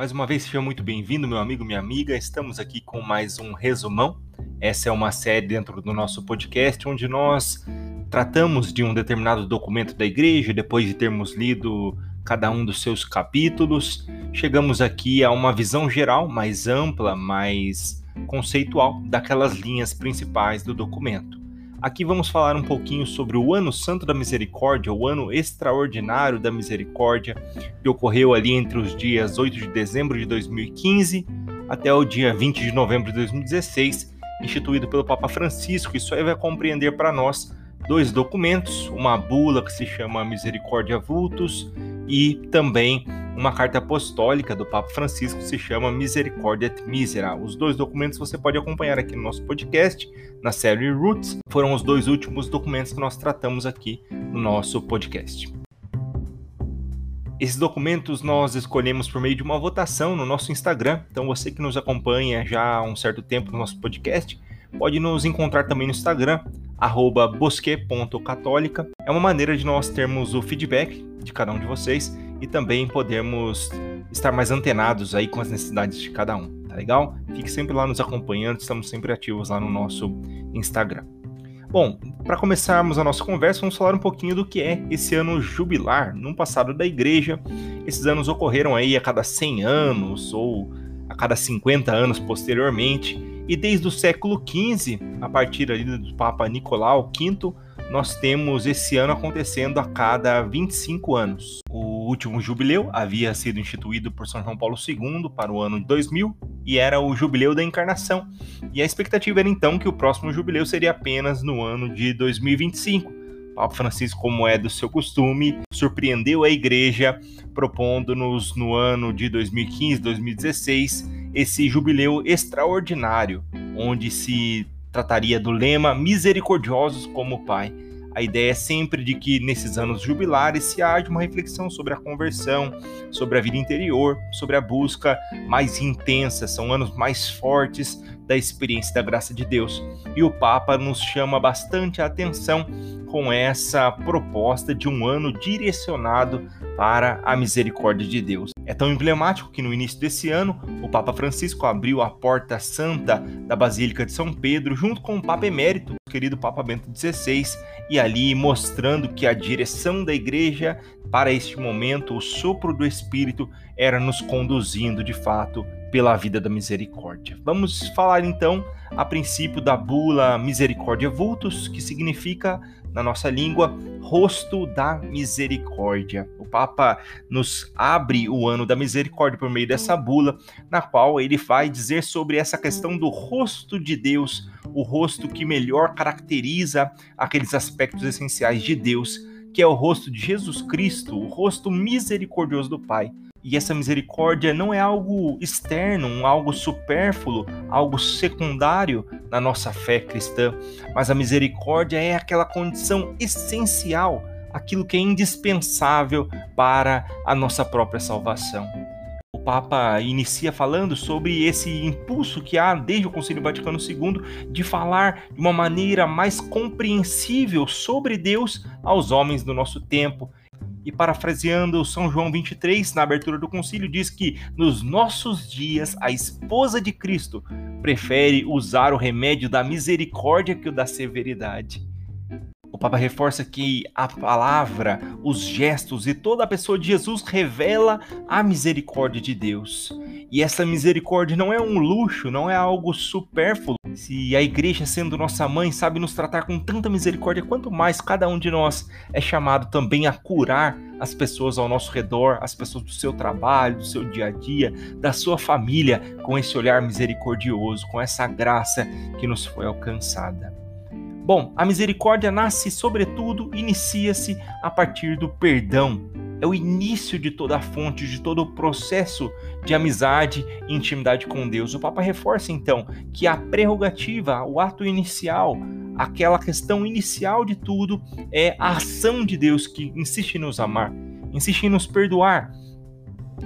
mais uma vez seja muito bem-vindo, meu amigo, minha amiga. Estamos aqui com mais um resumão. Essa é uma série dentro do nosso podcast onde nós tratamos de um determinado documento da igreja, depois de termos lido cada um dos seus capítulos, chegamos aqui a uma visão geral mais ampla, mais conceitual daquelas linhas principais do documento. Aqui vamos falar um pouquinho sobre o Ano Santo da Misericórdia, o Ano Extraordinário da Misericórdia, que ocorreu ali entre os dias 8 de dezembro de 2015 até o dia 20 de novembro de 2016, instituído pelo Papa Francisco. Isso aí vai compreender para nós dois documentos, uma bula que se chama Misericórdia Vultus e também uma carta apostólica do Papa Francisco se chama Misericordia et Misera. Os dois documentos você pode acompanhar aqui no nosso podcast, na série Roots. Foram os dois últimos documentos que nós tratamos aqui no nosso podcast. Esses documentos nós escolhemos por meio de uma votação no nosso Instagram. Então você que nos acompanha já há um certo tempo no nosso podcast, pode nos encontrar também no Instagram, bosque.católica. É uma maneira de nós termos o feedback de cada um de vocês e também podermos estar mais antenados aí com as necessidades de cada um, tá legal? Fique sempre lá nos acompanhando, estamos sempre ativos lá no nosso Instagram. Bom, para começarmos a nossa conversa, vamos falar um pouquinho do que é esse ano jubilar. No passado da igreja, esses anos ocorreram aí a cada 100 anos ou a cada 50 anos posteriormente, e desde o século XV, a partir ali do Papa Nicolau V, nós temos esse ano acontecendo a cada 25 anos. O último jubileu havia sido instituído por São João Paulo II para o ano de 2000 e era o jubileu da encarnação. E a expectativa era então que o próximo jubileu seria apenas no ano de 2025. Papa Francisco, como é do seu costume, surpreendeu a igreja propondo-nos no ano de 2015, 2016 esse jubileu extraordinário, onde se trataria do lema Misericordiosos como Pai. A ideia é sempre de que nesses anos jubilares se haja uma reflexão sobre a conversão, sobre a vida interior, sobre a busca mais intensa, são anos mais fortes da experiência da graça de Deus. E o Papa nos chama bastante a atenção com essa proposta de um ano direcionado para a misericórdia de Deus. É tão emblemático que no início desse ano, o Papa Francisco abriu a porta santa da Basílica de São Pedro junto com o Papa Emérito, o querido Papa Bento XVI, e ali mostrando que a direção da igreja para este momento, o sopro do Espírito, era nos conduzindo de fato pela vida da misericórdia. Vamos falar então a princípio da bula Misericórdia Vultus, que significa na nossa língua, rosto da misericórdia. O Papa nos abre o ano da misericórdia por meio dessa bula, na qual ele vai dizer sobre essa questão do rosto de Deus, o rosto que melhor caracteriza aqueles aspectos essenciais de Deus, que é o rosto de Jesus Cristo, o rosto misericordioso do Pai. E essa misericórdia não é algo externo, algo supérfluo, algo secundário na nossa fé cristã, mas a misericórdia é aquela condição essencial, aquilo que é indispensável para a nossa própria salvação. O Papa inicia falando sobre esse impulso que há desde o Concílio Vaticano II de falar de uma maneira mais compreensível sobre Deus aos homens do nosso tempo, e parafraseando São João 23, na abertura do concílio, diz que nos nossos dias a esposa de Cristo prefere usar o remédio da misericórdia que o da severidade. O Papa reforça que a palavra, os gestos e toda a pessoa de Jesus revela a misericórdia de Deus. E essa misericórdia não é um luxo, não é algo supérfluo. Se a igreja, sendo nossa mãe, sabe nos tratar com tanta misericórdia, quanto mais cada um de nós é chamado também a curar as pessoas ao nosso redor, as pessoas do seu trabalho, do seu dia a dia, da sua família, com esse olhar misericordioso, com essa graça que nos foi alcançada. Bom, a misericórdia nasce, sobretudo, inicia-se a partir do perdão. É o início de toda a fonte, de todo o processo de amizade e intimidade com Deus. O Papa reforça então que a prerrogativa, o ato inicial, aquela questão inicial de tudo é a ação de Deus que insiste em nos amar, insiste em nos perdoar.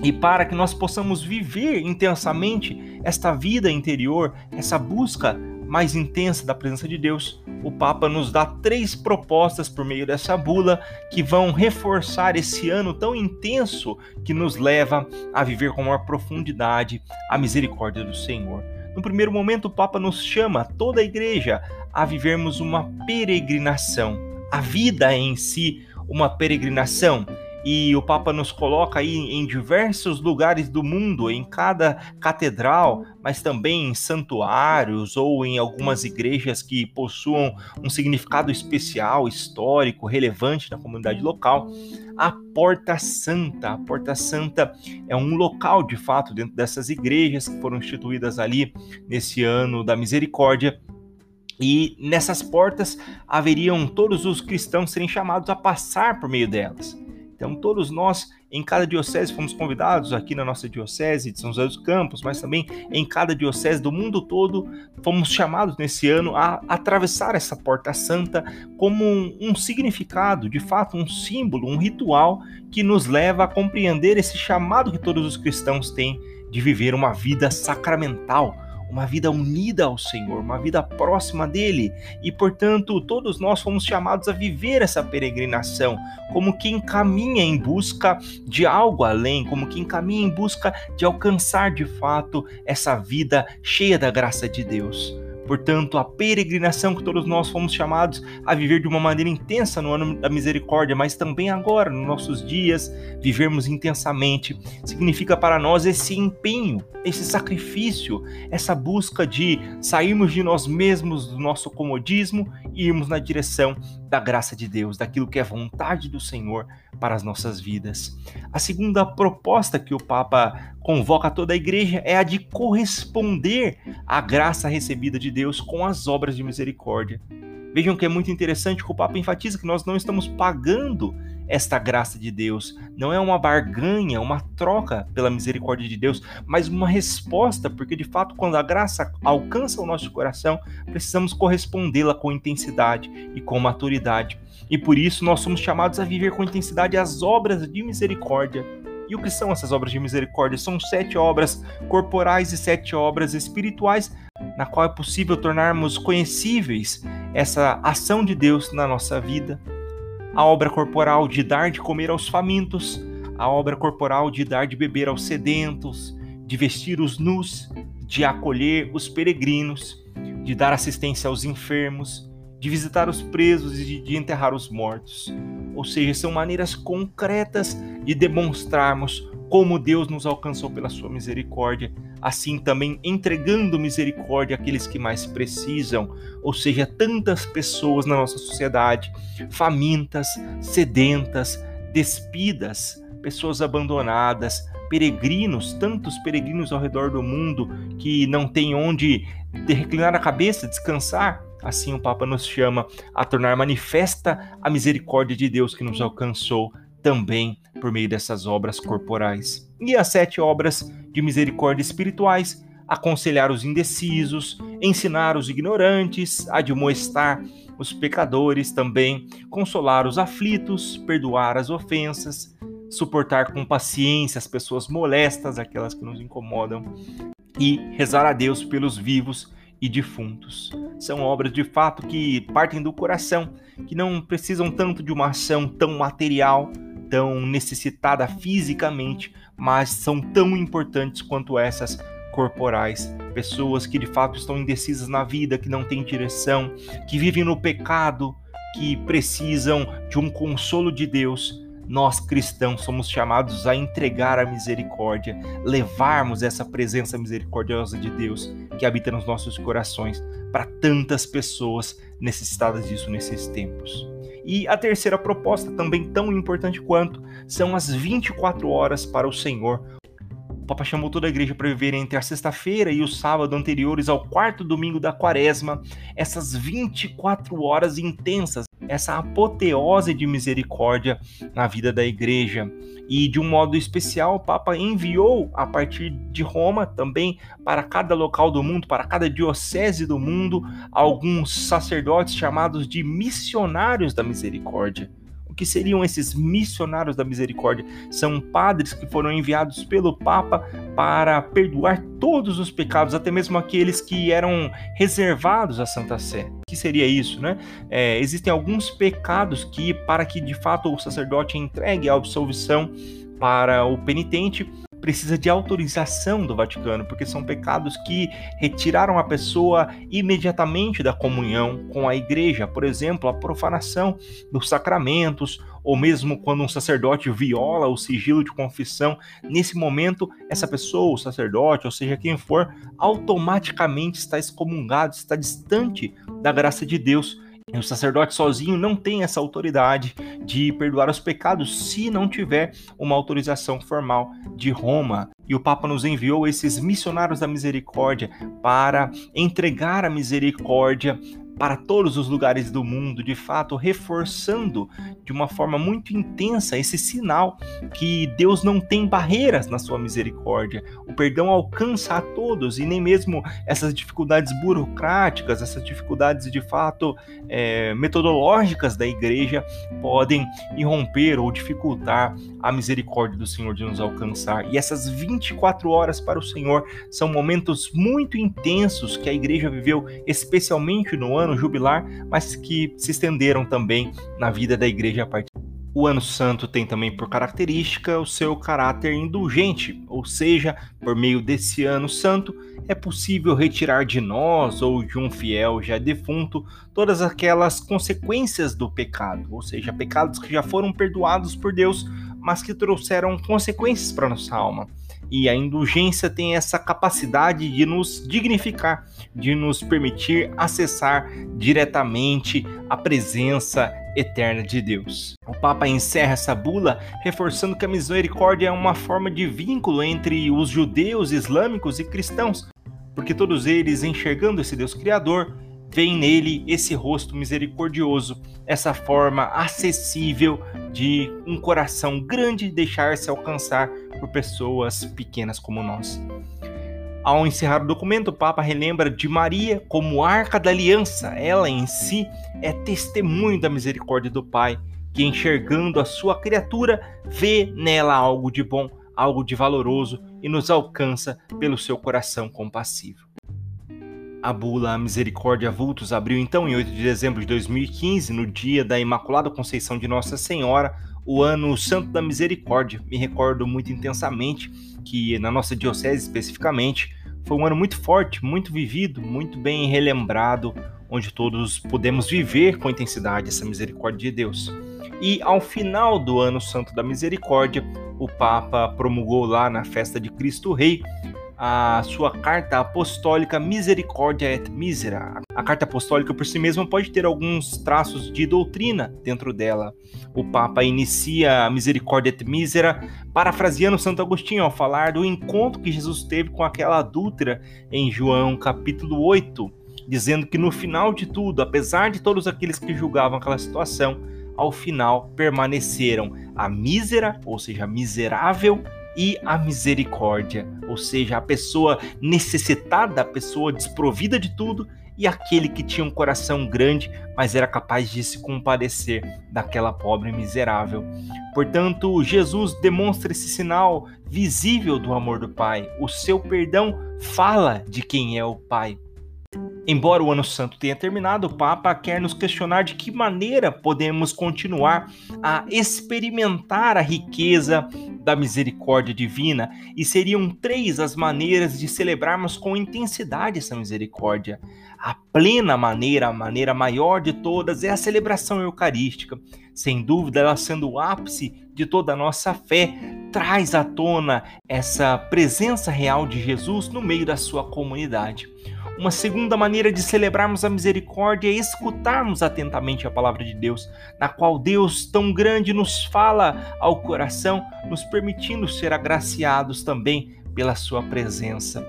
E para que nós possamos viver intensamente esta vida interior, essa busca mais intensa da presença de Deus, o Papa nos dá três propostas por meio dessa bula que vão reforçar esse ano tão intenso que nos leva a viver com maior profundidade a misericórdia do Senhor. No primeiro momento, o Papa nos chama, toda a igreja, a vivermos uma peregrinação. A vida em si, uma peregrinação e o Papa nos coloca aí em diversos lugares do mundo, em cada catedral, mas também em santuários ou em algumas igrejas que possuam um significado especial, histórico, relevante na comunidade local. A Porta Santa. A Porta Santa é um local, de fato, dentro dessas igrejas que foram instituídas ali nesse ano da misericórdia. E nessas portas haveriam todos os cristãos serem chamados a passar por meio delas. Então, todos nós, em cada diocese, fomos convidados, aqui na nossa diocese de São José dos Campos, mas também em cada diocese do mundo todo, fomos chamados nesse ano a atravessar essa porta santa como um, um significado, de fato, um símbolo, um ritual que nos leva a compreender esse chamado que todos os cristãos têm de viver uma vida sacramental uma vida unida ao Senhor, uma vida próxima dele. E, portanto, todos nós fomos chamados a viver essa peregrinação como quem caminha em busca de algo além, como quem caminha em busca de alcançar de fato essa vida cheia da graça de Deus. Portanto, a peregrinação que todos nós fomos chamados a viver de uma maneira intensa no ano da misericórdia, mas também agora, nos nossos dias, vivermos intensamente, significa para nós esse empenho, esse sacrifício, essa busca de sairmos de nós mesmos, do nosso comodismo e irmos na direção da graça de Deus, daquilo que é vontade do Senhor para as nossas vidas. A segunda proposta que o Papa convoca toda a igreja é a de corresponder à graça recebida de Deus com as obras de misericórdia. Vejam que é muito interessante que o Papa enfatiza que nós não estamos pagando esta graça de Deus. Não é uma barganha, uma troca pela misericórdia de Deus, mas uma resposta, porque de fato, quando a graça alcança o nosso coração, precisamos correspondê-la com intensidade e com maturidade. E por isso nós somos chamados a viver com intensidade as obras de misericórdia. E o que são essas obras de misericórdia? São sete obras corporais e sete obras espirituais, na qual é possível tornarmos conhecíveis essa ação de Deus na nossa vida a obra corporal de dar de comer aos famintos, a obra corporal de dar de beber aos sedentos, de vestir os nus, de acolher os peregrinos, de dar assistência aos enfermos, de visitar os presos e de, enterrar os mortos. Ou seja, são maneiras concretas de demonstrarmos como Deus nos alcançou pela sua misericórdia, assim também entregando misericórdia àqueles que mais precisam, ou seja, tantas pessoas na nossa sociedade, famintas, sedentas, despidas, pessoas abandonadas, peregrinos, tantos peregrinos ao redor do mundo que não têm onde reclinar a cabeça, descansar. Assim o Papa nos chama a tornar manifesta a misericórdia de Deus que nos alcançou também por meio dessas obras corporais. E as sete obras de misericórdia espirituais: aconselhar os indecisos, ensinar os ignorantes, admoestar os pecadores também, consolar os aflitos, perdoar as ofensas, suportar com paciência as pessoas molestas, aquelas que nos incomodam, e rezar a Deus pelos vivos e defuntos. São obras de fato que partem do coração, que não precisam tanto de uma ação tão material, tão necessitada fisicamente, mas são tão importantes quanto essas corporais, pessoas que de fato estão indecisas na vida, que não têm direção, que vivem no pecado, que precisam de um consolo de Deus. Nós cristãos somos chamados a entregar a misericórdia, levarmos essa presença misericordiosa de Deus que habita nos nossos corações para tantas pessoas necessitadas disso nesses tempos. E a terceira proposta, também tão importante quanto, são as 24 horas para o Senhor. O Papa chamou toda a igreja para viver entre a sexta-feira e o sábado anteriores ao quarto domingo da quaresma, essas 24 horas intensas essa apoteose de misericórdia na vida da igreja. E de um modo especial, o Papa enviou a partir de Roma também para cada local do mundo, para cada diocese do mundo, alguns sacerdotes chamados de missionários da misericórdia. O que seriam esses missionários da misericórdia? São padres que foram enviados pelo Papa para perdoar todos os pecados, até mesmo aqueles que eram reservados à Santa Sé. O que seria isso, né? É, existem alguns pecados que, para que de fato o sacerdote entregue a absolvição para o penitente, precisa de autorização do Vaticano, porque são pecados que retiraram a pessoa imediatamente da comunhão com a igreja, por exemplo, a profanação dos sacramentos, ou mesmo quando um sacerdote viola o sigilo de confissão, nesse momento essa pessoa, o sacerdote, ou seja, quem for, automaticamente está excomungado, está distante da graça de Deus. O sacerdote sozinho não tem essa autoridade de perdoar os pecados se não tiver uma autorização formal de Roma. E o Papa nos enviou esses missionários da misericórdia para entregar a misericórdia para todos os lugares do mundo, de fato, reforçando de uma forma muito intensa esse sinal que Deus não tem barreiras na sua misericórdia. O perdão alcança a todos e nem mesmo essas dificuldades burocráticas, essas dificuldades de fato é, metodológicas da igreja podem irromper ou dificultar a misericórdia do Senhor de nos alcançar. E essas 24 horas para o Senhor são momentos muito intensos que a igreja viveu, especialmente no ano ano jubilar, mas que se estenderam também na vida da igreja a partir. O ano santo tem também por característica o seu caráter indulgente, ou seja, por meio desse ano santo, é possível retirar de nós ou de um fiel já defunto todas aquelas consequências do pecado, ou seja, pecados que já foram perdoados por Deus, mas que trouxeram consequências para nossa alma. E a indulgência tem essa capacidade de nos dignificar, de nos permitir acessar diretamente a presença eterna de Deus. O Papa encerra essa bula reforçando que a misericórdia é uma forma de vínculo entre os judeus, islâmicos e cristãos, porque todos eles, enxergando esse Deus Criador, veem nele esse rosto misericordioso, essa forma acessível de um coração grande deixar-se alcançar por pessoas pequenas como nós. Ao encerrar o documento, o Papa relembra de Maria como arca da aliança. Ela em si é testemunho da misericórdia do Pai, que enxergando a sua criatura, vê nela algo de bom, algo de valoroso e nos alcança pelo seu coração compassivo. A bula Misericórdia Vultus abriu então em 8 de dezembro de 2015, no dia da Imaculada Conceição de Nossa Senhora, o ano Santo da Misericórdia. Me recordo muito intensamente que na nossa diocese especificamente foi um ano muito forte, muito vivido, muito bem relembrado, onde todos podemos viver com intensidade essa misericórdia de Deus. E ao final do ano Santo da Misericórdia, o Papa promulgou lá na festa de Cristo Rei a sua carta apostólica Misericórdia et Misera. A carta apostólica por si mesma pode ter alguns traços de doutrina dentro dela. O Papa inicia a Misericórdia et Misera parafraseando Santo Agostinho ao falar do encontro que Jesus teve com aquela adúltera em João capítulo 8, dizendo que no final de tudo, apesar de todos aqueles que julgavam aquela situação, ao final permaneceram a mísera, ou seja, miserável e a misericórdia, ou seja, a pessoa necessitada, a pessoa desprovida de tudo e aquele que tinha um coração grande, mas era capaz de se compadecer daquela pobre miserável. Portanto, Jesus demonstra esse sinal visível do amor do Pai. O seu perdão fala de quem é o Pai. Embora o Ano Santo tenha terminado, o Papa quer nos questionar de que maneira podemos continuar a experimentar a riqueza da misericórdia divina, e seriam três as maneiras de celebrarmos com intensidade essa misericórdia. A plena maneira, a maneira maior de todas, é a celebração eucarística. Sem dúvida, ela sendo o ápice de toda a nossa fé, traz à tona essa presença real de Jesus no meio da sua comunidade. Uma segunda maneira de celebrarmos a misericórdia é escutarmos atentamente a palavra de Deus, na qual Deus tão grande nos fala ao coração, nos permitindo ser agraciados também pela sua presença.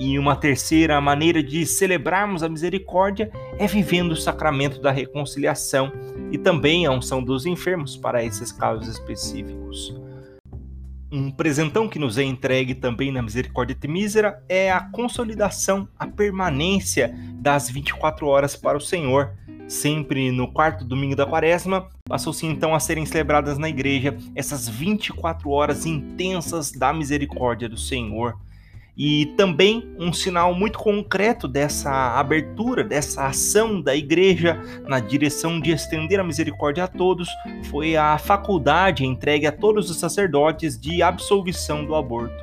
E uma terceira maneira de celebrarmos a misericórdia é vivendo o sacramento da reconciliação e também a unção dos enfermos para esses casos específicos. Um presentão que nos é entregue também na Misericórdia Temísera é a consolidação, a permanência das 24 horas para o Senhor. sempre no quarto domingo da quaresma, passou-se então a serem celebradas na igreja essas 24 horas intensas da misericórdia do Senhor. E também um sinal muito concreto dessa abertura, dessa ação da igreja na direção de estender a misericórdia a todos foi a faculdade entregue a todos os sacerdotes de absolvição do aborto.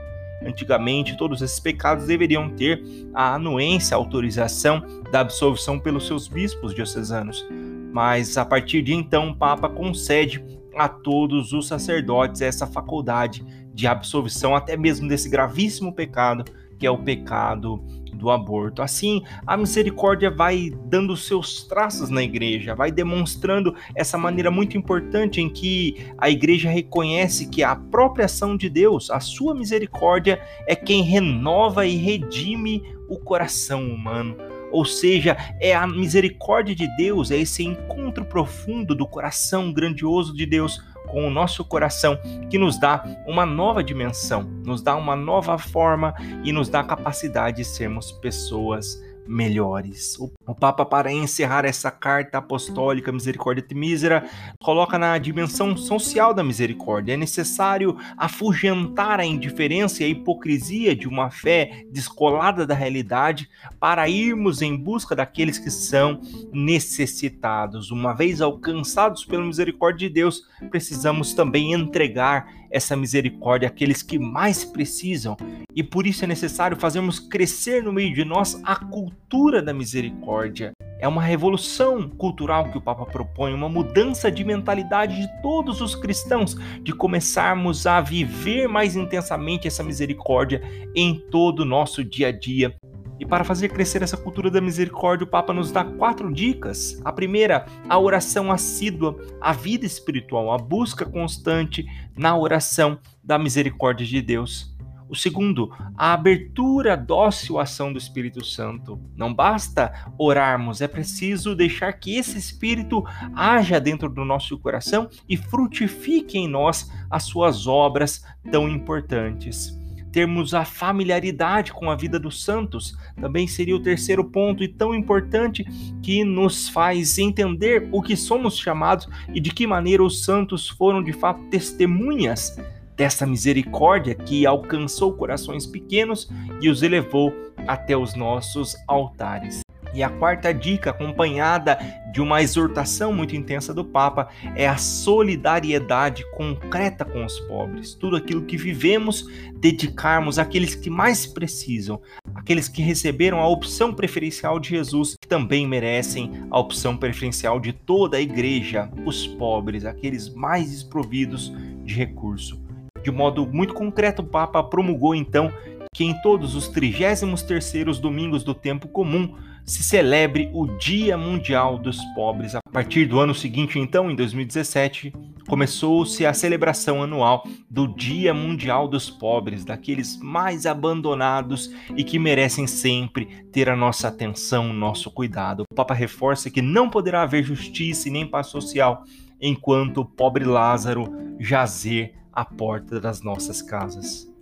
Antigamente, todos esses pecados deveriam ter a anuência, a autorização da absolvição pelos seus bispos diocesanos. Mas a partir de então, o Papa concede a todos os sacerdotes essa faculdade de absolvição, até mesmo desse gravíssimo pecado que é o pecado do aborto. Assim, a misericórdia vai dando seus traços na igreja, vai demonstrando essa maneira muito importante em que a igreja reconhece que a própria ação de Deus, a sua misericórdia, é quem renova e redime o coração humano. Ou seja, é a misericórdia de Deus, é esse encontro profundo do coração grandioso de Deus com o nosso coração que nos dá uma nova dimensão, nos dá uma nova forma e nos dá a capacidade de sermos pessoas melhores. O Papa, para encerrar essa carta apostólica Misericórdia e Mísera, coloca na dimensão social da misericórdia. É necessário afugentar a indiferença e a hipocrisia de uma fé descolada da realidade para irmos em busca daqueles que são necessitados. Uma vez alcançados pela misericórdia de Deus, precisamos também entregar essa misericórdia àqueles que mais precisam. E por isso é necessário fazermos crescer no meio de nós a cultura da misericórdia. É uma revolução cultural que o Papa propõe, uma mudança de mentalidade de todos os cristãos, de começarmos a viver mais intensamente essa misericórdia em todo o nosso dia a dia. E para fazer crescer essa cultura da misericórdia, o Papa nos dá quatro dicas. A primeira, a oração assídua, a vida espiritual, a busca constante na oração da misericórdia de Deus. O segundo, a abertura dócil à ação do Espírito Santo. Não basta orarmos, é preciso deixar que esse Espírito haja dentro do nosso coração e frutifique em nós as suas obras tão importantes termos a familiaridade com a vida dos santos, também seria o terceiro ponto e tão importante que nos faz entender o que somos chamados e de que maneira os santos foram de fato testemunhas dessa misericórdia que alcançou corações pequenos e os elevou até os nossos altares. E a quarta dica, acompanhada de uma exortação muito intensa do Papa, é a solidariedade concreta com os pobres. Tudo aquilo que vivemos, dedicarmos àqueles que mais precisam, aqueles que receberam a opção preferencial de Jesus, que também merecem a opção preferencial de toda a igreja, os pobres, aqueles mais desprovidos de recurso. De modo muito concreto, o Papa promulgou então que em todos os 33º domingos do tempo comum se celebre o Dia Mundial dos Pobres. A partir do ano seguinte, então, em 2017, começou-se a celebração anual do Dia Mundial dos Pobres, daqueles mais abandonados e que merecem sempre ter a nossa atenção, nosso cuidado. O Papa reforça que não poderá haver justiça e nem paz social enquanto o pobre Lázaro jazer à porta das nossas casas.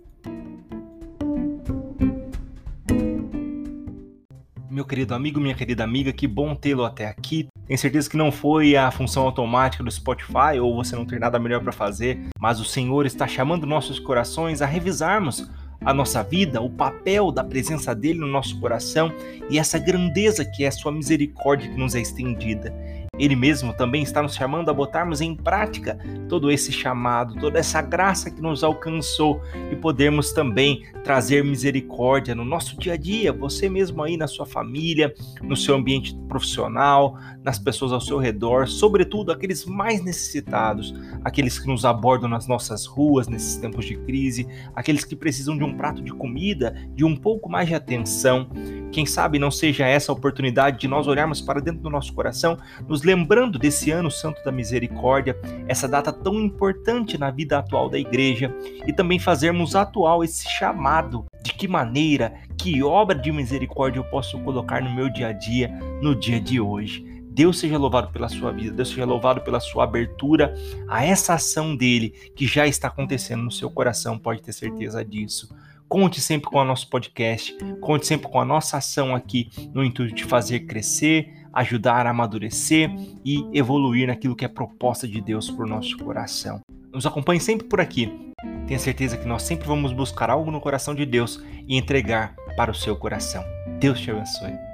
Meu querido amigo, minha querida amiga, que bom tê-lo até aqui. Tenho certeza que não foi a função automática do Spotify ou você não ter nada melhor para fazer, mas o Senhor está chamando nossos corações a revisarmos a nossa vida, o papel da presença dele no nosso coração e essa grandeza que é a sua misericórdia que nos é estendida. Ele mesmo também está nos chamando a botarmos em prática todo esse chamado, toda essa graça que nos alcançou e podermos também trazer misericórdia no nosso dia a dia, você mesmo aí na sua família, no seu ambiente profissional, nas pessoas ao seu redor, sobretudo aqueles mais necessitados, aqueles que nos abordam nas nossas ruas nesses tempos de crise, aqueles que precisam de um prato de comida, de um pouco mais de atenção. Quem sabe não seja essa a oportunidade de nós olharmos para dentro do nosso coração, nos lembrando desse ano santo da misericórdia, essa data tão importante na vida atual da igreja, e também fazermos atual esse chamado. De que maneira, que obra de misericórdia eu posso colocar no meu dia a dia, no dia de hoje? Deus seja louvado pela sua vida, Deus seja louvado pela sua abertura a essa ação dele que já está acontecendo no seu coração, pode ter certeza disso. Conte sempre com o nosso podcast, conte sempre com a nossa ação aqui no intuito de fazer crescer ajudar a amadurecer e evoluir naquilo que é proposta de Deus por nosso coração. Nos acompanhe sempre por aqui. Tenha certeza que nós sempre vamos buscar algo no coração de Deus e entregar para o seu coração. Deus te abençoe.